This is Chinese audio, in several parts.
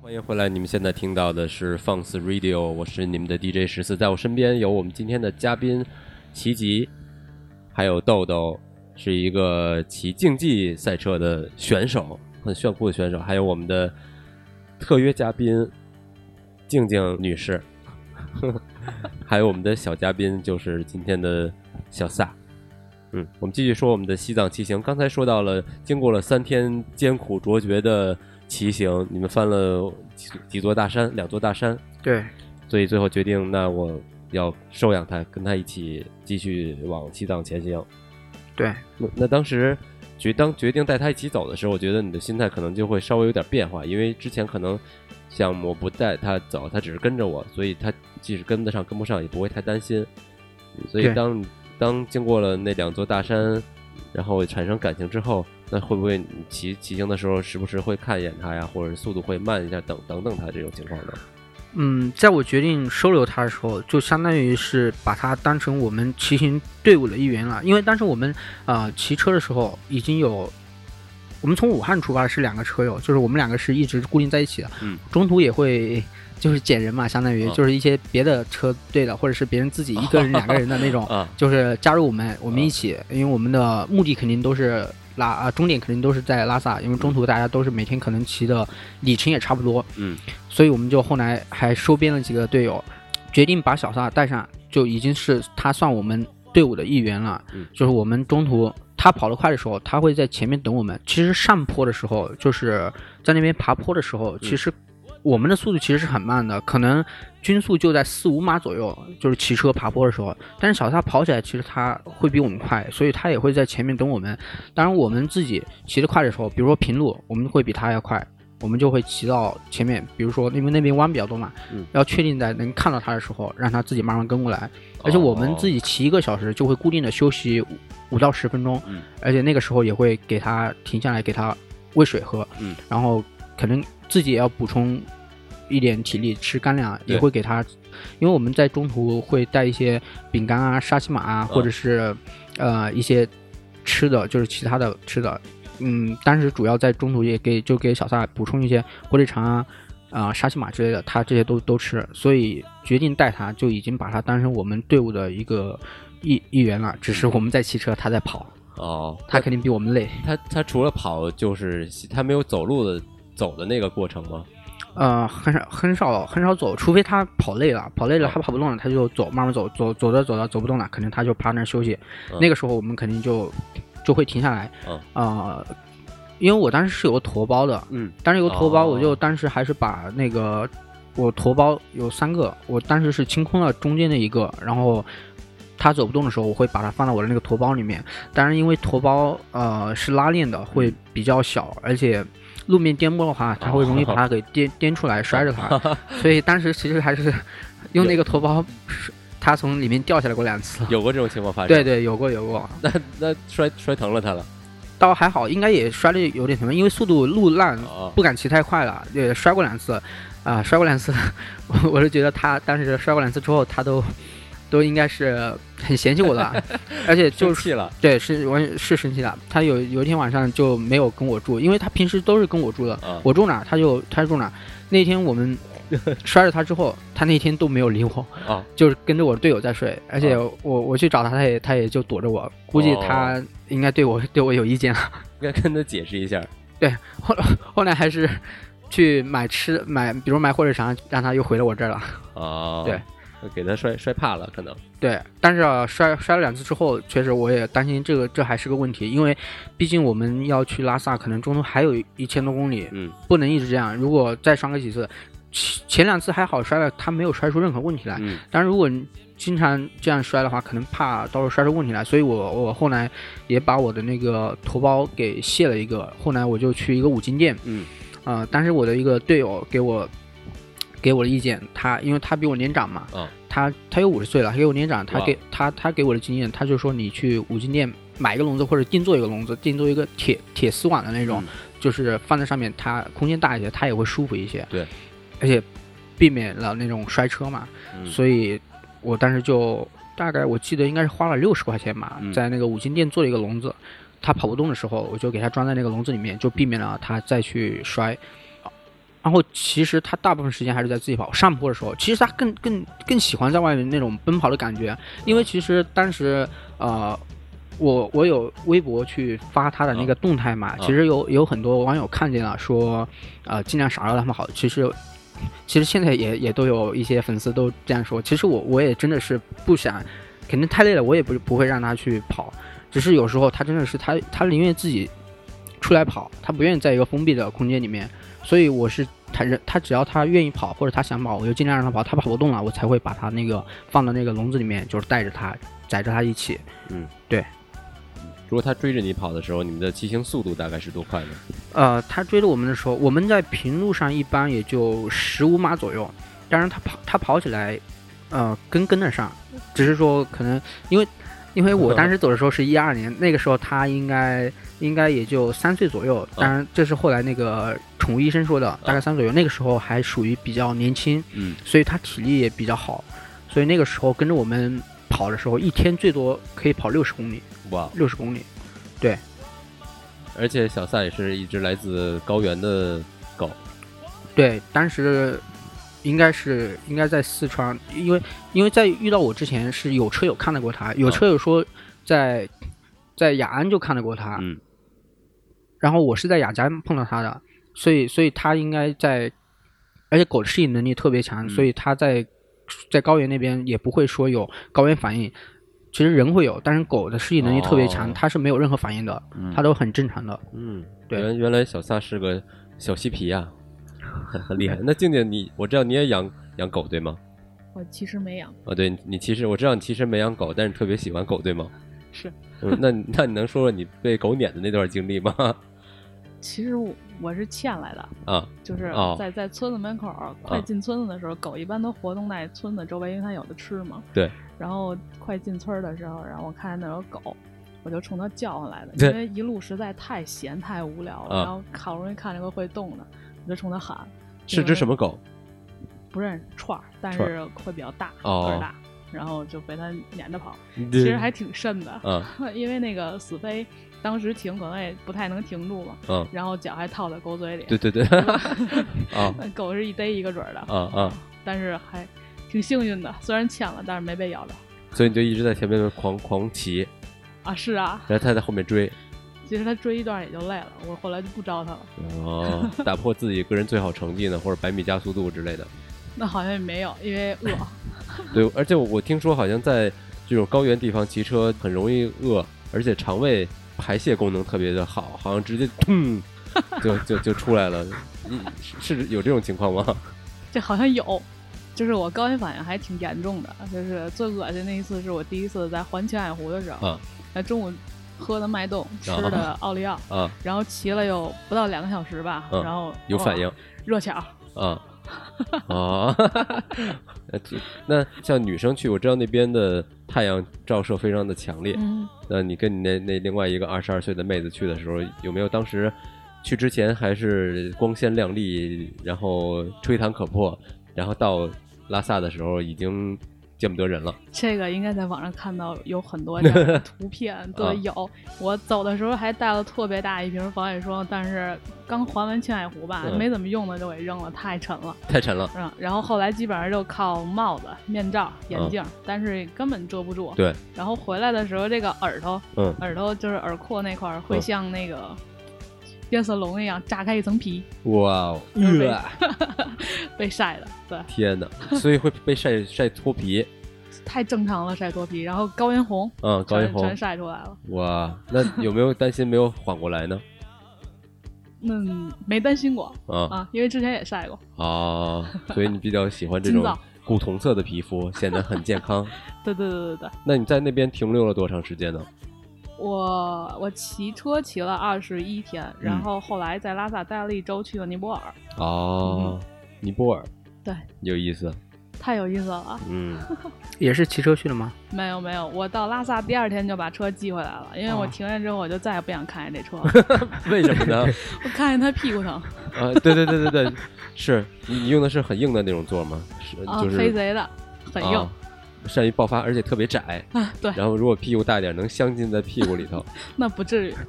欢迎回来！你们现在听到的是放肆 Radio，我是你们的 DJ 十四，在我身边有我们今天的嘉宾齐吉，还有豆豆，是一个骑竞技赛车的选手，很炫酷的选手，还有我们的特约嘉宾静静女士，还有我们的小嘉宾就是今天的小萨。嗯，我们继续说我们的西藏骑行。刚才说到了，经过了三天艰苦卓绝的骑行，你们翻了几几座大山，两座大山，对，所以最后决定，那我要收养他，跟他一起继续往西藏前行。对，那那当时决当决定带他一起走的时候，我觉得你的心态可能就会稍微有点变化，因为之前可能像我不带他走，他只是跟着我，所以他即使跟得上跟不上也不会太担心。所以当当经过了那两座大山，然后产生感情之后，那会不会你骑骑行的时候时不时会看一眼它呀，或者是速度会慢一下，等等等它这种情况呢？嗯，在我决定收留它的时候，就相当于是把它当成我们骑行队伍的一员了。因为当时我们啊、呃骑车的时候已经有，我们从武汉出发的是两个车友，就是我们两个是一直固定在一起的。嗯，中途也会就是捡人嘛，相当于啊就是一些别的车队的，或者是别人自己一个人、两个人的那种，啊，就是加入我们，我们一起，因为我们的目的肯定都是拉啊，终点肯定都是在拉萨，因为中途大家都是每天可能骑的里程也差不多，嗯，所以我们就后来还收编了几个队友，决定把小萨带上，就已经是他算我们队伍的一员了。嗯就是我们中途他跑得快的时候，他会在前面等我们。其实上坡的时候，就是在那边爬坡的时候，其实我们的速度其实是很慢的，可能均速就在四五码左右，就是骑车爬坡的时候。但是小萨跑起来，其实他会比我们快，所以他也会在前面等我们。当然，我们自己骑得快的时候，比如说平路，我们会比他要快。我们就会骑到前面，比如说因为那边弯比较多嘛，嗯要确定在能看到他的时候，让他自己慢慢跟过来。而且我们自己己骑一个小时就会固定的休息五五到十分钟，嗯而且那个时候也会给他停下来给他喂水喝，嗯，然后可能自己也要补充一点体力，吃干粮也会给他，因为我们在中途会带一些饼干啊、沙琪玛啊，或者是呃一些吃的，就是其他的吃的，嗯，当时主要在中途也给就给小萨补充一些火腿肠啊。啊、沙琪玛之类的，他这些都都吃，所以决定带他，就已经把他当成我们队伍的一个一一员了。只是我们在骑车，他在跑，哦，他肯定比我们累。他他除了跑，就是他没有走路的走的那个过程吗？呃，很少很少很少走，除非他跑累了，跑累了他跑不动了，他就走，慢慢走，走走着走着走不动了，肯定他就趴那儿休息。嗯那个时候我们肯定就就会停下来。嗯呃，因为我当时是有个驮包的，嗯但是有个驮包，哦我就当时还是把那个我驮包有三个，我当时是清空了中间的一个，然后他走不动的时候，我会把它放到我的那个驮包里面。当然，因为驮包呃是拉链的，会比较小，而且路面颠簸的话，它会容易把它给颠颠出来，摔着它。所以当时其实还是用那个头包，它从里面掉下来过两次。有过这种情况发生？对，对，有过有过，那那摔摔疼了它了倒还好，应该也摔的有点疼，因为速度路烂，哦不敢骑太快了，也摔过两次，啊、摔过两次，我 我是觉得他当时摔过两次之后，他都都应该是很嫌弃我的，而且就是生气了对是我是生气了。他有有一天晚上就没有跟我住，因为他平时都是跟我住的，啊我住哪他就他住哪。那天我们 摔了他之后，他那天都没有理我，啊就是跟着我队友在睡，而且啊我我去找他，他也他也就躲着我，估计哦他应该对我对我有意见了。应该跟他解释一下。对后后来还是去买吃买，比如买火腿肠，让他又回了我这儿了。啊，对，给他摔摔怕了，可能。对，但是啊，摔摔了两次之后，确实我也担心这个这还是个问题，因为毕竟我们要去拉萨，可能中途还有一千多公里，嗯。不能一直这样。如果再摔个几次，前前两次还好摔了，他没有摔出任何问题来。嗯。但如果经常这样摔的话，可能怕到时候摔出问题来，所以我我后来也把我的那个头包给卸了一个，后来我就去一个五金店，嗯。呃，当时我的一个队友给我给我的意见，他因为他比我年长嘛，啊他他有五十岁了，他给我年长，他给他他给我的经验，他就说你去五金店买一个笼子或者定做一个笼子，定做一个铁铁丝网的那种，嗯就是放在上面，它空间大一些，它也会舒服一些。对，而且避免了那种摔车嘛，嗯所以我当时就大概我记得应该是花了六十块钱吧，嗯在那个五金店做了一个笼子。他跑不动的时候，我就给他装在那个笼子里面，就避免了他再去摔。然后其实他大部分时间还是在自己跑上坡的时候，其实他更更更喜欢在外面那种奔跑的感觉，因为其实当时呃。我我有微博去发他的那个动态嘛，其实有有很多网友看见了，说，呃，尽量少让他们跑。其实，其实现在也也都有一些粉丝都这样说。其实我我也真的是不想，肯定太累了，我也不不会让他去跑。只是有时候他真的是他他宁愿自己出来跑，他不愿意在一个封闭的空间里面。所以我是他人他只要他愿意跑或者他想跑，我就尽量让他跑。他跑不动了，我才会把他那个放到那个笼子里面，就是带着他载着他一起。嗯，对。如果他追着你跑的时候，你们的骑行速度大概是多快呢？呃，他追着我们的时候，我们在平路上一般也就十五码左右。当然，他跑他跑起来，呃，跟跟得上，只是说可能因为因为我当时走的时候是一二年，那个时候他应该应该也就三岁左右。当然，这是后来那个宠物医生说的，大概三左右。那个时候还属于比较年轻，嗯，所以他体力也比较好，所以那个时候跟着我们跑的时候，一天最多可以跑六十公里。哇，六十公里，对，而且小萨也是一只来自高原的狗，对，当时应该是应该在四川，因为因为在遇到我之前是有车友看到过他，有车友说在在雅安就看到过他，嗯，然后我是在雅加碰到他的，所以所以他应该在，而且狗的适应能力特别强，所以他在在高原那边也不会说有高原反应。其实人会有，但是狗的适应能力特别强，它是没有任何反应的，它都很正常的。嗯，对。原原来小萨是个小嬉皮啊，很很厉害。那静静，你我知道你也养养狗对吗？我其实没养。哦，对你其实我知道你其实没养狗，但是特别喜欢狗对吗？是。嗯，那那你能说说你被狗撵的那段经历吗？其实我我是欠来的嗯，就是在在村子门口快进村子的时候，狗一般都活动在村子周围，因为它有的吃嘛。对。然后快进村的时候，然后我看见那有狗，我就冲它叫上来的，因为一路实在太闲太无聊了。然后好不容易看见个会动的，我就冲它喊。是只什么狗？不认识串儿，但是会比较大，个儿大。然后就被它撵着跑，其实还挺瘆的。嗯。因为那个死飞。当时停可能也不太能停住嘛，嗯，然后脚还套在狗嘴里，对对对，啊，狗是一逮一个准儿的，啊啊，但是还挺幸运的，虽然牵了，但是没被咬着，所以你就一直在前面狂狂骑，啊是啊，然后他在后面追，其实他追一段也就累了，我后来就不招他了，哦，打破自己个人最好成绩呢，或者百米加速度之类的，那好像也没有，因为饿，对，而且我听说好像在这种高原地方骑车很容易饿，而且肠胃。排泄功能特别的好，好像直接砰就就就出来了，是有这种情况吗？这好像有，就是我高原反应还挺严重的，就是最恶心那一次是我第一次在环青海湖的时候，在中午喝的脉动，吃的奥利奥啊，然后骑了有不到两个小时吧，然后有反应，热巧，啊。啊，那像女生去，我知道那边的太阳照射非常的强烈。嗯那你跟你那那另外一个二十二岁的妹子去的时候，有没有当时去之前还是光鲜亮丽，然后吹弹可破，然后到拉萨的时候已经？见不得人了，这个应该在网上看到有很多的图片，对，有。我走的时候还带了特别大一瓶防晒霜，但是刚还完青海湖吧，没怎么用的就给扔了，太沉了，太沉了。嗯，然后后来基本上就靠帽子、面罩、眼镜，但是根本遮不住。对。然后回来的时候，这个耳朵，嗯，耳朵就是耳廓那块儿会像那个变色龙一样炸开一层皮。哇哦！被晒的，对。天哪！所以会被晒晒脱皮。太正常了，晒脱皮，然后高原红，嗯，高原红全晒出来了。哇，那有没有担心没有缓过来呢？嗯，没担心过啊啊，因为之前也晒过啊，所以你比较喜欢这种古铜色的皮肤，显得很健康。对对对对对。那你在那边停留了多长时间呢？我我骑车骑了二十一天，然后后来在拉萨待了一周，去了尼泊尔。哦，尼泊尔，对，有意思。太有意思了，嗯，也是骑车去的吗？没有没有，我到拉萨第二天就把车寄回来了，因为我停下之后我就再也不想看见这车了。为什么呢？我看见他屁股疼。啊，对对对对对，是你你用的是很硬的那种座吗？是，就是飞贼的，很硬，善于爆发，而且特别窄。啊，对。然后如果屁股大点，能镶进在屁股里头。那不至于。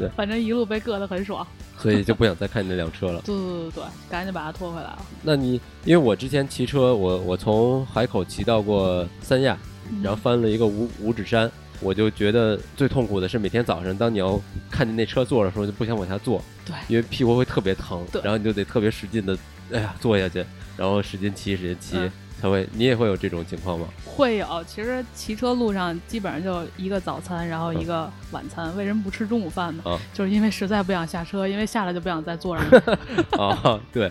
对，反正一路被硌得很爽，所以就不想再看你那辆车了。对对对对，赶紧把它拖回来了。那你因为我之前骑车，我我从海口骑到过三亚，然后翻了一个五五指山，我就觉得最痛苦的是每天早上，当你要看见那车坐的时候，就不想往下坐，对，因为屁股会特别疼，然后你就得特别使劲的，哎呀，坐下去，然后使劲骑，使劲骑。才会，你也会有这种情况吗？会有，其实骑车路上基本上就一个早餐，然后一个晚餐。为什么不吃中午饭呢？就是因为实在不想下车，因为下来就不想再坐上了。啊，对。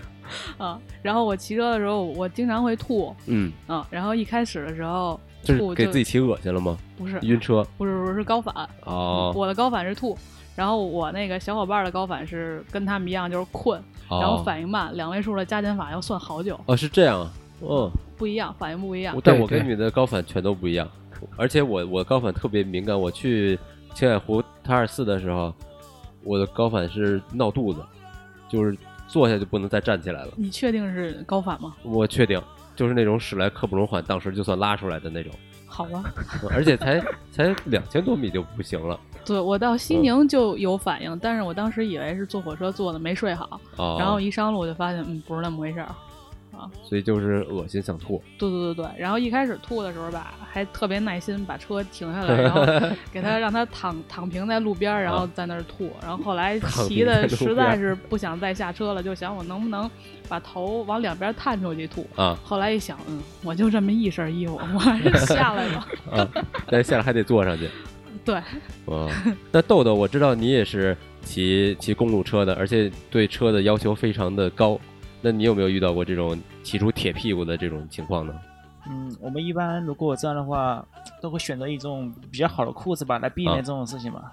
啊，然后我骑车的时候，我经常会吐。嗯。啊，然后一开始的时候吐，给自己骑恶心了吗？不是，晕车。不是，不是，是高反。哦。我的高反是吐，然后我那个小伙伴的高反是跟他们一样，就是困，然后反应慢，两位数的加减法要算好久。哦，是这样啊。嗯。不一样，反应不一样。但我跟你的高反全都不一样，而且我我高反特别敏感。我去青海湖塔尔寺的时候，我的高反是闹肚子，就是坐下就不能再站起来了。你确定是高反吗？我确定，就是那种史莱克不容缓，当时就算拉出来的那种。好吧。而且才才两千多米就不行了。对我到西宁就有反应，但是我当时以为是坐火车坐的没睡好，然后一上路我就发现，嗯，不是那么回事儿。啊，所以就是恶心想吐。对对对对，然后一开始吐的时候吧，还特别耐心把车停下来，然后给他让他躺躺平在路边，然后在那儿吐。然后后来骑的实在是不想再下车了，就想我能不能把头往两边探出去吐。啊，后来一想，嗯，我就这么一身衣服，我还是下来吧。啊，但下来还得坐上去。对。啊，那豆豆，我知道你也是骑骑公路车的，而且对车的要求非常的高。那你有没有遇到过这种骑出铁屁股的这种情况呢？嗯，我们一般如果这样的话，都会选择一种比较好的裤子吧，来避免这种事情吧。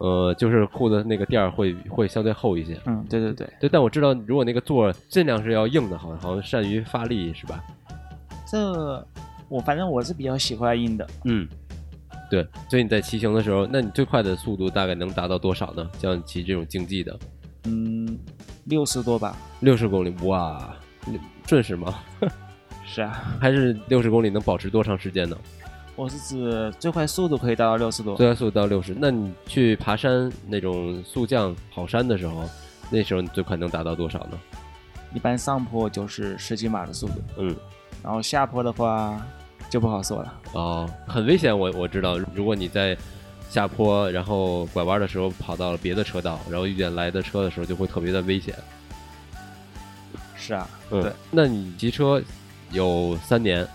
呃，就是裤子那个垫儿会会相对厚一些。嗯，对对对。对，但我知道，如果那个座尽量是要硬的，好像好像善于发力，是吧？这我反正我是比较喜欢硬的。嗯，对。所以你在骑行的时候，那你最快的速度大概能达到多少呢？像骑这种竞技的？嗯。六十多吧，六十公里哇，准时吗？是啊，还是六十公里能保持多长时间呢？我是指最快速度可以达到六十多，最快速度到六十。那你去爬山那种速降跑山的时候，那时候你最快能达到多少呢？一般上坡就是十几码的速度，嗯，然后下坡的话就不好说了。哦，很危险，我我知道，如果你在。下坡，然后拐弯的时候跑到了别的车道，然后遇见来的车的时候就会特别的危险。是啊，嗯，对。那你骑车有三年？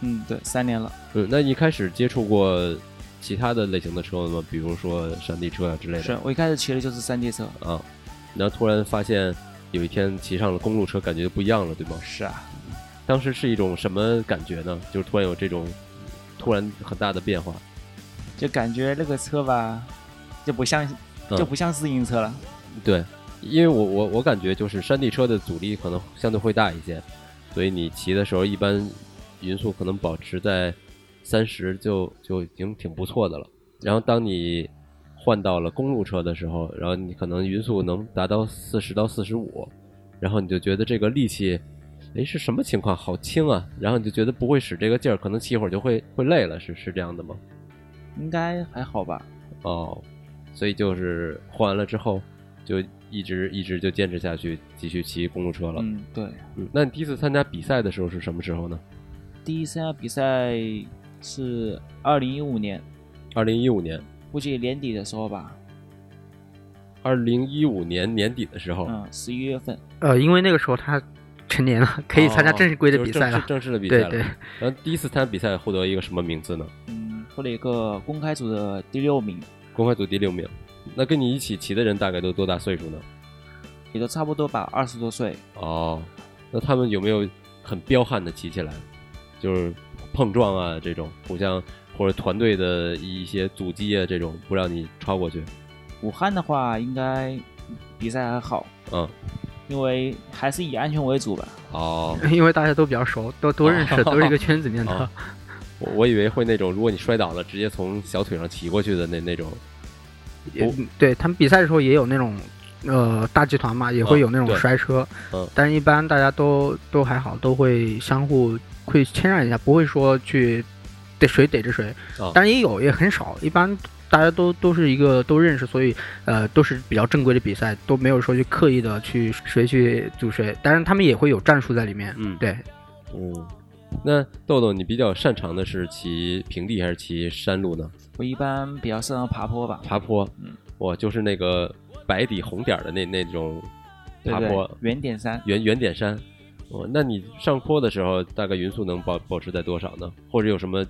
嗯，对，三年了。嗯，那一开始接触过其他的类型的车吗？比如说山地车啊之类的。是我一开始骑的就是山地车啊，然后突然发现有一天骑上了公路车，感觉就不一样了，对吗？是啊。当时是一种什么感觉呢？就是突然有这种突然很大的变化。就感觉那个车吧，就不像，就不像自行车了。对，因为我我我感觉就是山地车的阻力可能相对会大一些，所以你骑的时候一般匀速可能保持在三十就就已经挺不错的了。然后当你换到了公路车的时候，然后你可能匀速能达到四十到四十五，然后你就觉得这个力气，哎是什么情况？好轻啊！然后你就觉得不会使这个劲儿，可能骑一会儿就会会累了，是是这样的吗？应该还好吧？哦，所以就是换完了之后，就一直一直就坚持下去，继续骑公路车了。嗯，对。嗯，那你第一次参加比赛的时候是什么时候呢？第一次参加比赛是二零一五年。二零一五年，估计年底的时候吧。二零一五年年底的时候，嗯，十一月份。呃，因为那个时候他成年了，可以参加正式规的比赛了，正式的比赛了。对对。然后第一次参加比赛获得一个什么名次呢？获了一个公开组的第六名，公开组第六名。那跟你一起骑的人大概都多大岁数呢？也都差不多吧，二十多岁。哦，那他们有没有很彪悍的骑起来？就是碰撞啊这种，互相或者团队的一些阻击啊这种，不让你超过去。武汉的话，应该比赛还好。嗯，因为还是以安全为主吧。哦，因为大家都比较熟，都都认识，都是一个圈子里面的。我我以为会那种，如果你摔倒了，直接从小腿上骑过去的那那种。也对他们比赛的时候也有那种，呃，大集团嘛，也会有那种摔车。嗯。但是一般大家都都还好，都会相互会谦让一下，不会说去逮谁逮着谁。但是也有，也很少。一般大大家都都是一个都认识，所以呃都是比较正规的比赛，都没有说去刻意的去谁去组谁，当然他们也会有战术在里面。嗯，对，嗯。那豆豆，你比较擅长的是骑平地还是骑山路呢？我一般比较擅长爬坡吧。爬坡，嗯，我就是那个白底红点的那那种爬坡，圆点山，圆圆点山。哦，那你上坡的时候，大概匀速能保保持在多少呢？或者有什么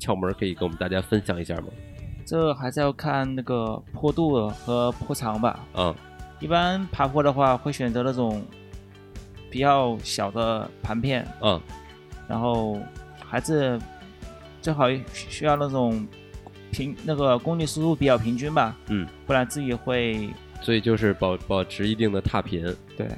窍门可以跟我们大家分享一下吗？这还是要看那个坡度和坡长吧。嗯，一般爬坡的话，会选择那种比较小的盘片。嗯。然后还是最好需要那种平那个公里速度比较平均吧，嗯，不然自己会，所以就是保保持一定的踏频，对，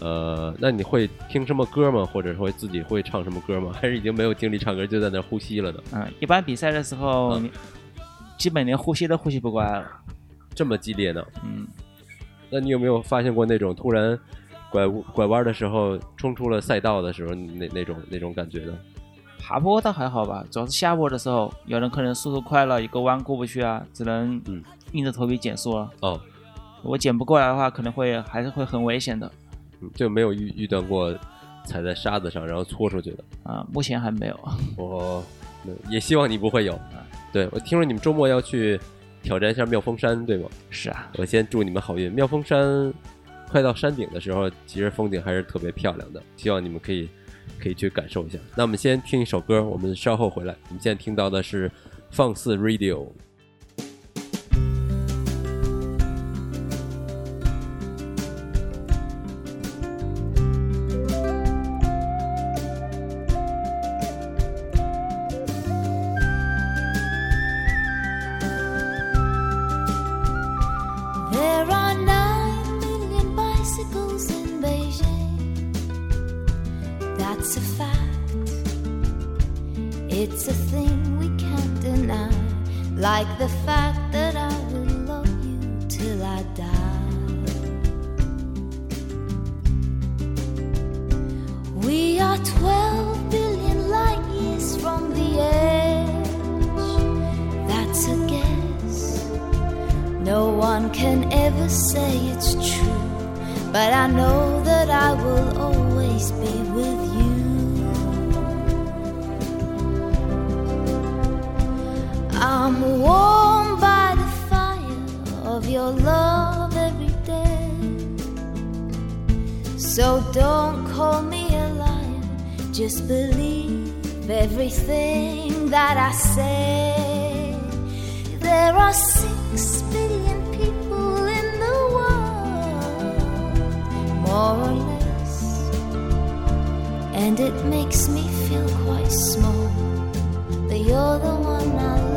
呃，那你会听什么歌吗？或者说自己会唱什么歌吗？还是已经没有精力唱歌，就在那呼吸了呢？嗯，一般比赛的时候，基本连呼吸都呼吸不过来了，这么激烈呢？嗯，那你有没有发现过那种突然？拐拐弯的时候冲出了赛道的时候，那那种那种感觉的？爬坡倒还好吧，主要是下坡的时候，有人可能速度快了，一个弯过不去啊，只能硬着头皮减速了。哦，我减不过来的话，可能会还是会很危险的。就没有遇遇到过踩在沙子上然后搓出去的啊？目前还没有。我也希望你不会有。对我听说你们周末要去挑战一下妙峰山，对吗？是啊。我先祝你们好运。妙峰山。快到山顶的时候，其实风景还是特别漂亮的，希望你们可以可以去感受一下。那我们先听一首歌，我们稍后回来。我们现在听到的是放肆 Radio。No one can ever say it's true, but I know that I will always be with you. I'm warmed by the fire of your love every day. So don't call me a liar, just believe everything that I say. There are six billion more or less. And it makes me feel quite small that you're the one I